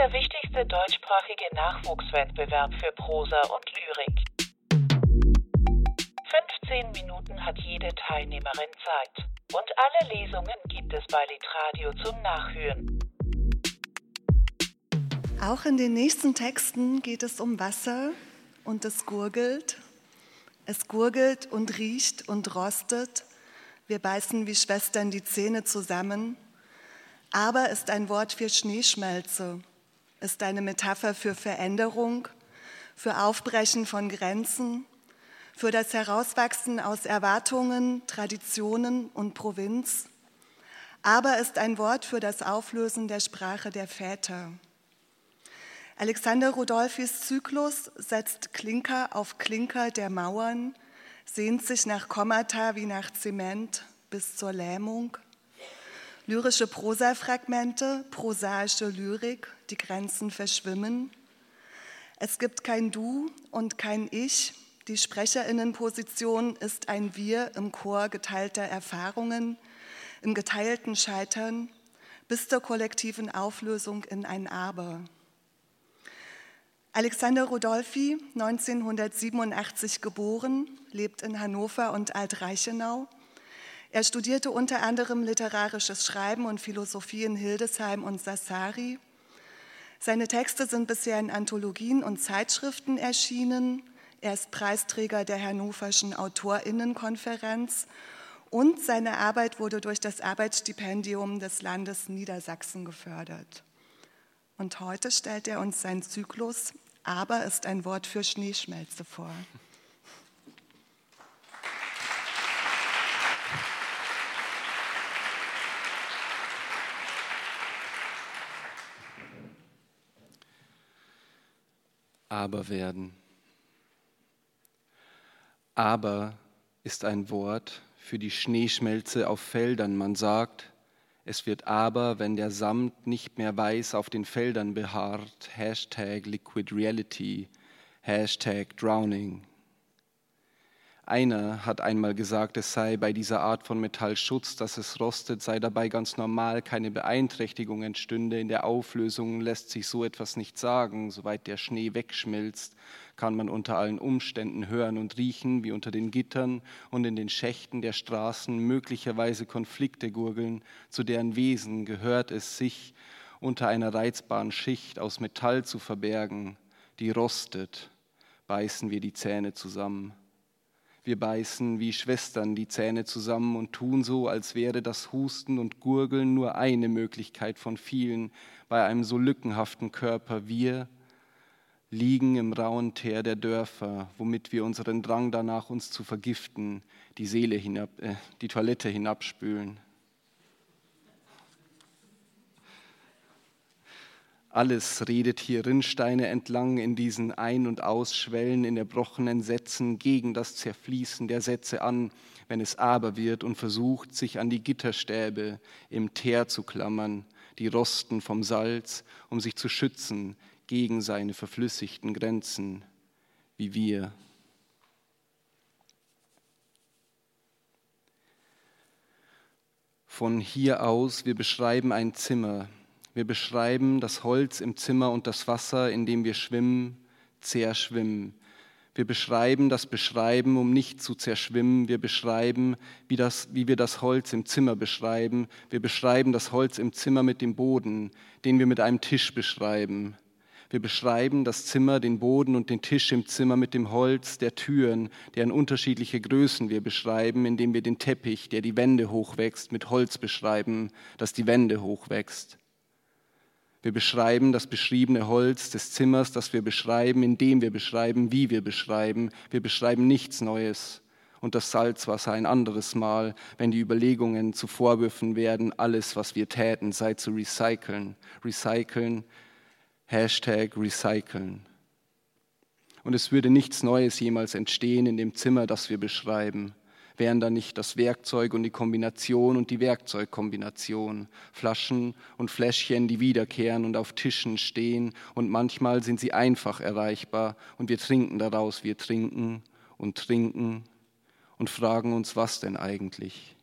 der wichtigste deutschsprachige Nachwuchswettbewerb für Prosa und Lyrik. 15 Minuten hat jede Teilnehmerin Zeit. Und alle Lesungen gibt es bei Litradio zum Nachhören. Auch in den nächsten Texten geht es um Wasser und es gurgelt. Es gurgelt und riecht und rostet. Wir beißen wie Schwestern die Zähne zusammen. Aber ist ein Wort für Schneeschmelze, ist eine Metapher für Veränderung, für Aufbrechen von Grenzen, für das Herauswachsen aus Erwartungen, Traditionen und Provinz, aber ist ein Wort für das Auflösen der Sprache der Väter. Alexander Rudolphis Zyklus setzt Klinker auf Klinker der Mauern, sehnt sich nach Kommata wie nach Zement bis zur Lähmung. Lyrische Prosafragmente, prosaische Lyrik, die Grenzen verschwimmen. Es gibt kein Du und kein Ich. Die Sprecherinnenposition ist ein Wir im Chor geteilter Erfahrungen, im geteilten Scheitern, bis zur kollektiven Auflösung in ein Aber. Alexander Rudolphi, 1987 geboren, lebt in Hannover und Altreichenau. Er studierte unter anderem literarisches Schreiben und Philosophie in Hildesheim und Sassari. Seine Texte sind bisher in Anthologien und Zeitschriften erschienen. Er ist Preisträger der Hannoverschen Autorinnenkonferenz und seine Arbeit wurde durch das Arbeitsstipendium des Landes Niedersachsen gefördert. Und heute stellt er uns seinen Zyklus Aber ist ein Wort für Schneeschmelze vor. Aber werden. Aber ist ein Wort für die Schneeschmelze auf Feldern. Man sagt, es wird aber, wenn der Samt nicht mehr weiß auf den Feldern beharrt, Hashtag Liquid Reality, Hashtag Drowning. Einer hat einmal gesagt, es sei bei dieser Art von Metallschutz, dass es rostet, sei dabei ganz normal, keine Beeinträchtigung entstünde. In der Auflösung lässt sich so etwas nicht sagen. Soweit der Schnee wegschmilzt, kann man unter allen Umständen hören und riechen, wie unter den Gittern und in den Schächten der Straßen möglicherweise Konflikte gurgeln, zu deren Wesen gehört es sich, unter einer reizbaren Schicht aus Metall zu verbergen, die rostet, beißen wir die Zähne zusammen. Wir beißen wie Schwestern die Zähne zusammen und tun so, als wäre das Husten und Gurgeln nur eine Möglichkeit von vielen bei einem so lückenhaften Körper. Wir liegen im rauen Teer der Dörfer, womit wir unseren Drang danach, uns zu vergiften, die Seele hinab, äh, die Toilette hinabspülen. Alles redet hier Rinnsteine entlang in diesen Ein- und Ausschwellen in erbrochenen Sätzen gegen das Zerfließen der Sätze an, wenn es aber wird und versucht, sich an die Gitterstäbe im Teer zu klammern, die rosten vom Salz, um sich zu schützen gegen seine verflüssigten Grenzen, wie wir. Von hier aus, wir beschreiben ein Zimmer, wir beschreiben das Holz im Zimmer und das Wasser, in dem wir schwimmen, zerschwimmen. Wir beschreiben das Beschreiben, um nicht zu zerschwimmen. Wir beschreiben, wie, das, wie wir das Holz im Zimmer beschreiben. Wir beschreiben das Holz im Zimmer mit dem Boden, den wir mit einem Tisch beschreiben. Wir beschreiben das Zimmer, den Boden und den Tisch im Zimmer mit dem Holz der Türen, deren unterschiedliche Größen wir beschreiben, indem wir den Teppich, der die Wände hochwächst, mit Holz beschreiben, das die Wände hochwächst. Wir beschreiben das beschriebene Holz des Zimmers, das wir beschreiben, indem wir beschreiben, wie wir beschreiben. Wir beschreiben nichts Neues. Und das Salzwasser ein anderes Mal, wenn die Überlegungen zu Vorwürfen werden, alles, was wir täten, sei zu recyceln. Recyceln, Hashtag recyceln. Und es würde nichts Neues jemals entstehen in dem Zimmer, das wir beschreiben wären da nicht das Werkzeug und die Kombination und die Werkzeugkombination, Flaschen und Fläschchen, die wiederkehren und auf Tischen stehen und manchmal sind sie einfach erreichbar und wir trinken daraus, wir trinken und trinken und fragen uns, was denn eigentlich?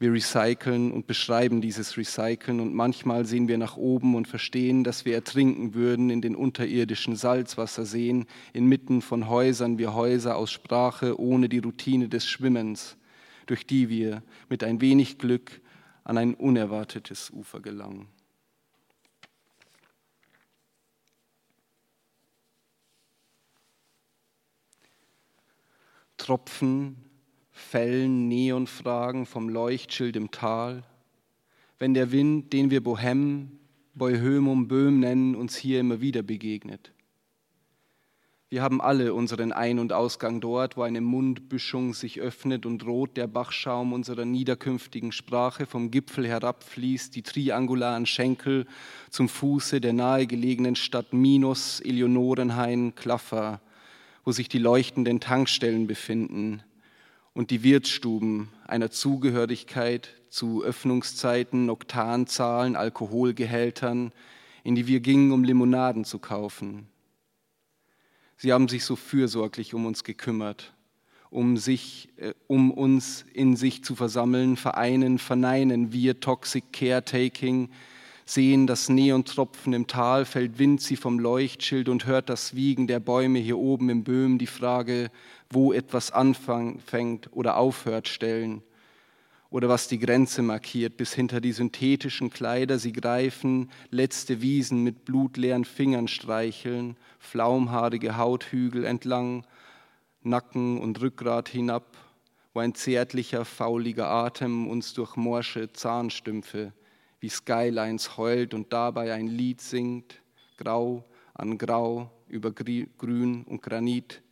Wir recyceln und beschreiben dieses Recyceln und manchmal sehen wir nach oben und verstehen, dass wir ertrinken würden in den unterirdischen Salzwasserseen, inmitten von Häusern wie Häuser aus Sprache ohne die Routine des Schwimmens, durch die wir mit ein wenig Glück an ein unerwartetes Ufer gelangen. Tropfen Fällen Neonfragen vom Leuchtschild im Tal, wenn der Wind, den wir Bohem, Bohemum Böhm nennen, uns hier immer wieder begegnet. Wir haben alle unseren Ein- und Ausgang dort, wo eine Mundbüschung sich öffnet und rot der Bachschaum unserer niederkünftigen Sprache vom Gipfel herabfließt, die triangularen Schenkel zum Fuße der nahegelegenen Stadt Minos, Eleonorenhain, Klaffer, wo sich die leuchtenden Tankstellen befinden, und die Wirtsstuben einer Zugehörigkeit zu Öffnungszeiten, Oktanzahlen, Alkoholgehältern, in die wir gingen, um Limonaden zu kaufen. Sie haben sich so fürsorglich um uns gekümmert, um, sich, äh, um uns in sich zu versammeln, vereinen, verneinen wir Toxic Caretaking, sehen das Neontropfen im Tal, fällt Wind sie vom Leuchtschild und hört das Wiegen der Bäume hier oben im Böhm die Frage, wo etwas anfängt oder aufhört, stellen. Oder was die Grenze markiert, bis hinter die synthetischen Kleider sie greifen, letzte Wiesen mit blutleeren Fingern streicheln, flaumhaarige Hauthügel entlang, Nacken und Rückgrat hinab, wo ein zärtlicher, fauliger Atem uns durch morsche Zahnstümpfe wie Skylines heult und dabei ein Lied singt, grau an grau über Grün und Granit,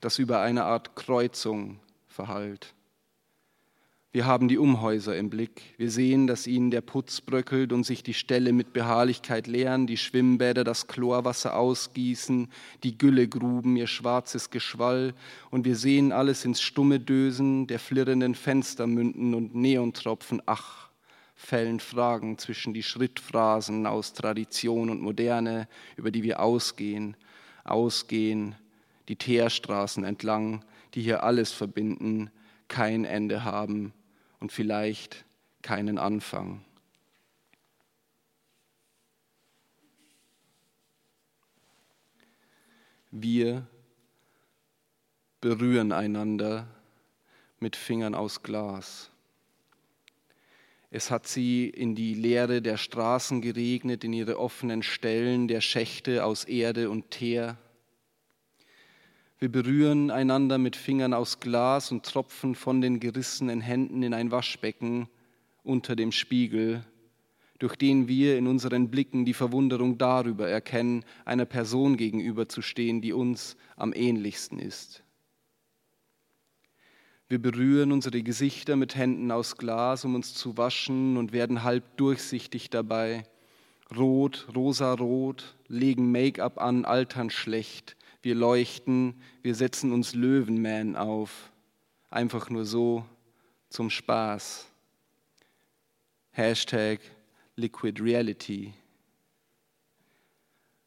das über eine Art Kreuzung verhallt. Wir haben die Umhäuser im Blick. Wir sehen, dass ihnen der Putz bröckelt und sich die Ställe mit Beharrlichkeit leeren, die Schwimmbäder das Chlorwasser ausgießen, die Güllegruben ihr schwarzes Geschwall. Und wir sehen alles ins stumme Dösen der flirrenden Fenstermünden und Neontropfen. Ach, fällen Fragen zwischen die Schrittphrasen aus Tradition und Moderne, über die wir ausgehen, ausgehen, die Teerstraßen entlang, die hier alles verbinden, kein Ende haben und vielleicht keinen Anfang. Wir berühren einander mit Fingern aus Glas. Es hat sie in die Leere der Straßen geregnet, in ihre offenen Stellen der Schächte aus Erde und Teer. Wir berühren einander mit Fingern aus Glas und tropfen von den gerissenen Händen in ein Waschbecken unter dem Spiegel, durch den wir in unseren Blicken die Verwunderung darüber erkennen, einer Person gegenüberzustehen, die uns am ähnlichsten ist. Wir berühren unsere Gesichter mit Händen aus Glas, um uns zu waschen und werden halb durchsichtig dabei. Rot, rosarot, legen Make-up an, altern schlecht. Wir leuchten, wir setzen uns Löwenman auf. Einfach nur so zum Spaß. Hashtag Liquid Reality.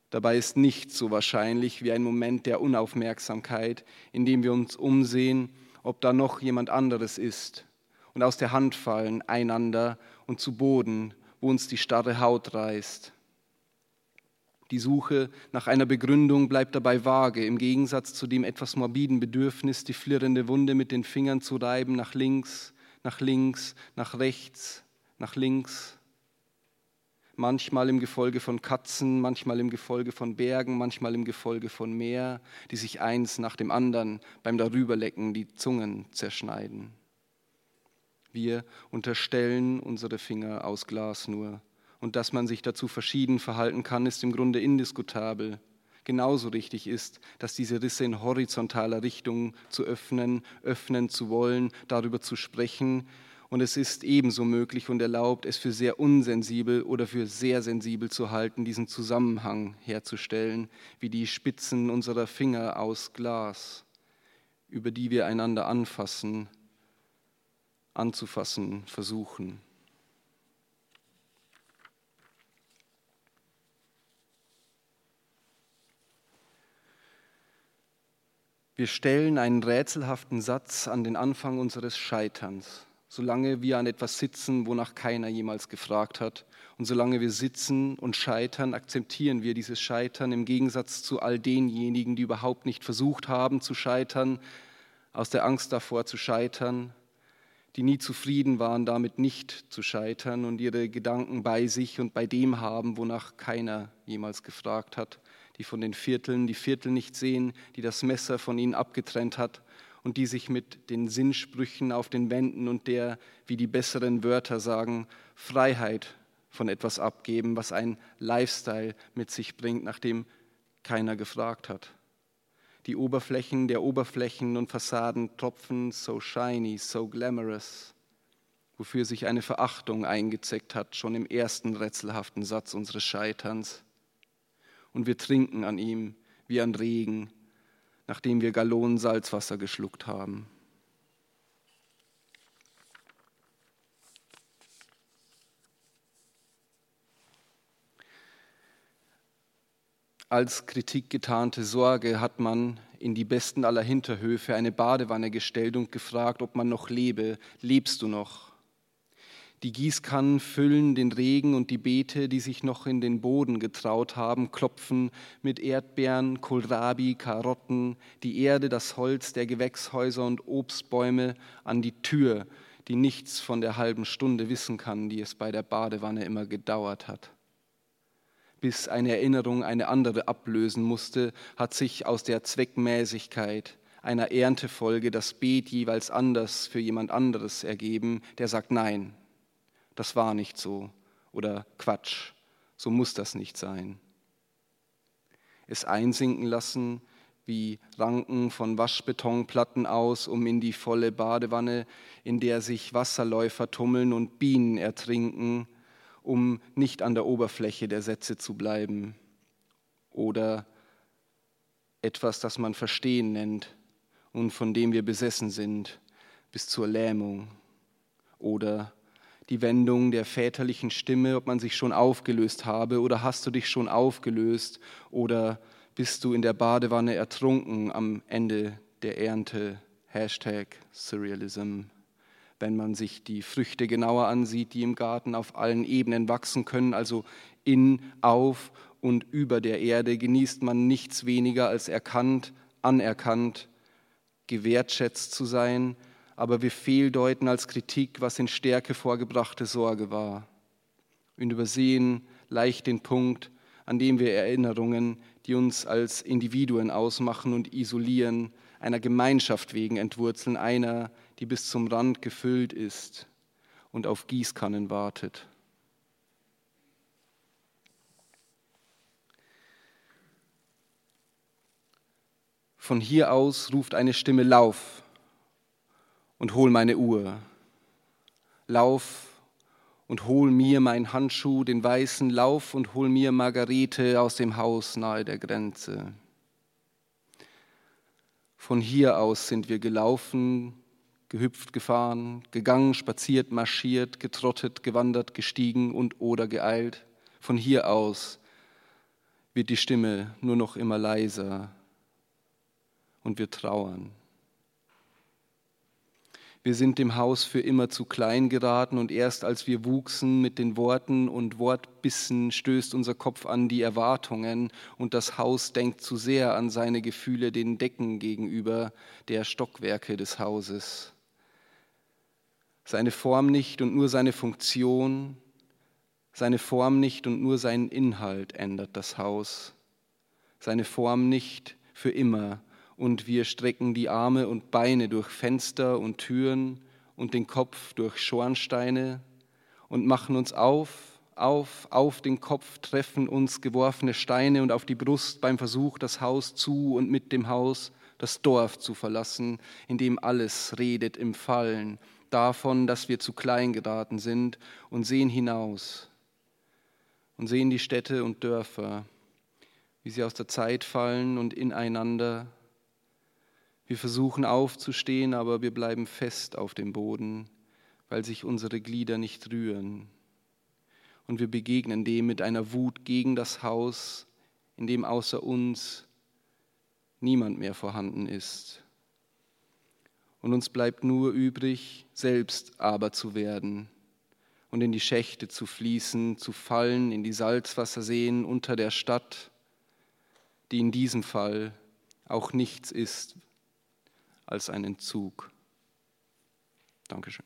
Dabei ist nichts so wahrscheinlich wie ein Moment der Unaufmerksamkeit, in dem wir uns umsehen ob da noch jemand anderes ist und aus der Hand fallen einander und zu Boden, wo uns die starre Haut reißt. Die Suche nach einer Begründung bleibt dabei vage, im Gegensatz zu dem etwas morbiden Bedürfnis, die flirrende Wunde mit den Fingern zu reiben, nach links, nach links, nach rechts, nach links manchmal im Gefolge von Katzen, manchmal im Gefolge von Bergen, manchmal im Gefolge von Meer, die sich eins nach dem anderen beim Darüberlecken die Zungen zerschneiden. Wir unterstellen unsere Finger aus Glas nur. Und dass man sich dazu verschieden verhalten kann, ist im Grunde indiskutabel. Genauso richtig ist, dass diese Risse in horizontaler Richtung zu öffnen, öffnen zu wollen, darüber zu sprechen, und es ist ebenso möglich und erlaubt, es für sehr unsensibel oder für sehr sensibel zu halten, diesen Zusammenhang herzustellen, wie die Spitzen unserer Finger aus Glas, über die wir einander anfassen, anzufassen versuchen. Wir stellen einen rätselhaften Satz an den Anfang unseres Scheiterns solange wir an etwas sitzen, wonach keiner jemals gefragt hat. Und solange wir sitzen und scheitern, akzeptieren wir dieses Scheitern im Gegensatz zu all denjenigen, die überhaupt nicht versucht haben zu scheitern, aus der Angst davor zu scheitern, die nie zufrieden waren, damit nicht zu scheitern und ihre Gedanken bei sich und bei dem haben, wonach keiner jemals gefragt hat, die von den Vierteln die Viertel nicht sehen, die das Messer von ihnen abgetrennt hat und die sich mit den Sinnsprüchen auf den Wänden und der, wie die besseren Wörter sagen, Freiheit von etwas abgeben, was ein Lifestyle mit sich bringt, nach dem keiner gefragt hat. Die Oberflächen der Oberflächen und Fassaden tropfen so shiny, so glamorous, wofür sich eine Verachtung eingezeckt hat, schon im ersten rätselhaften Satz unseres Scheiterns. Und wir trinken an ihm wie an Regen, nachdem wir Gallonen Salzwasser geschluckt haben. Als Kritik getarnte Sorge hat man in die besten aller Hinterhöfe eine Badewanne gestellt und gefragt, ob man noch lebe. Lebst du noch? Die Gießkannen füllen den Regen und die Beete, die sich noch in den Boden getraut haben, klopfen mit Erdbeeren, Kohlrabi, Karotten, die Erde, das Holz der Gewächshäuser und Obstbäume an die Tür, die nichts von der halben Stunde wissen kann, die es bei der Badewanne immer gedauert hat. Bis eine Erinnerung eine andere ablösen musste, hat sich aus der Zweckmäßigkeit einer Erntefolge das Beet jeweils anders für jemand anderes ergeben, der sagt Nein, das war nicht so oder Quatsch, so muss das nicht sein. Es einsinken lassen wie Ranken von Waschbetonplatten aus, um in die volle Badewanne, in der sich Wasserläufer tummeln und Bienen ertrinken, um nicht an der Oberfläche der Sätze zu bleiben. Oder etwas, das man Verstehen nennt und von dem wir besessen sind, bis zur Lähmung. Oder die Wendung der väterlichen Stimme, ob man sich schon aufgelöst habe oder hast du dich schon aufgelöst oder bist du in der Badewanne ertrunken am Ende der Ernte. Hashtag Surrealism. Wenn man sich die Früchte genauer ansieht, die im Garten auf allen Ebenen wachsen können, also in, auf und über der Erde, genießt man nichts weniger als erkannt, anerkannt, gewertschätzt zu sein, aber wir fehldeuten als Kritik, was in Stärke vorgebrachte Sorge war und übersehen leicht den Punkt, an dem wir Erinnerungen, die uns als Individuen ausmachen und isolieren, einer Gemeinschaft wegen entwurzeln, einer, die bis zum Rand gefüllt ist und auf Gießkannen wartet. Von hier aus ruft eine Stimme Lauf, und hol meine Uhr. Lauf und hol mir mein Handschuh, den weißen Lauf und hol mir Margarete aus dem Haus nahe der Grenze. Von hier aus sind wir gelaufen, gehüpft, gefahren, gegangen, spaziert, marschiert, getrottet, gewandert, gestiegen und oder geeilt. Von hier aus wird die Stimme nur noch immer leiser und wir trauern. Wir sind dem Haus für immer zu klein geraten und erst als wir wuchsen mit den Worten und Wortbissen stößt unser Kopf an die Erwartungen und das Haus denkt zu sehr an seine Gefühle den Decken gegenüber der Stockwerke des Hauses. Seine Form nicht und nur seine Funktion, seine Form nicht und nur seinen Inhalt ändert das Haus. Seine Form nicht für immer und wir strecken die Arme und Beine durch Fenster und Türen und den Kopf durch Schornsteine und machen uns auf, auf, auf den Kopf treffen uns geworfene Steine und auf die Brust beim Versuch, das Haus zu und mit dem Haus das Dorf zu verlassen, in dem alles redet im Fallen, davon, dass wir zu klein geraten sind und sehen hinaus und sehen die Städte und Dörfer, wie sie aus der Zeit fallen und ineinander wir versuchen aufzustehen, aber wir bleiben fest auf dem Boden, weil sich unsere Glieder nicht rühren. Und wir begegnen dem mit einer Wut gegen das Haus, in dem außer uns niemand mehr vorhanden ist. Und uns bleibt nur übrig, selbst aber zu werden und in die Schächte zu fließen, zu fallen in die Salzwasserseen unter der Stadt, die in diesem Fall auch nichts ist als ein Entzug. Dankeschön.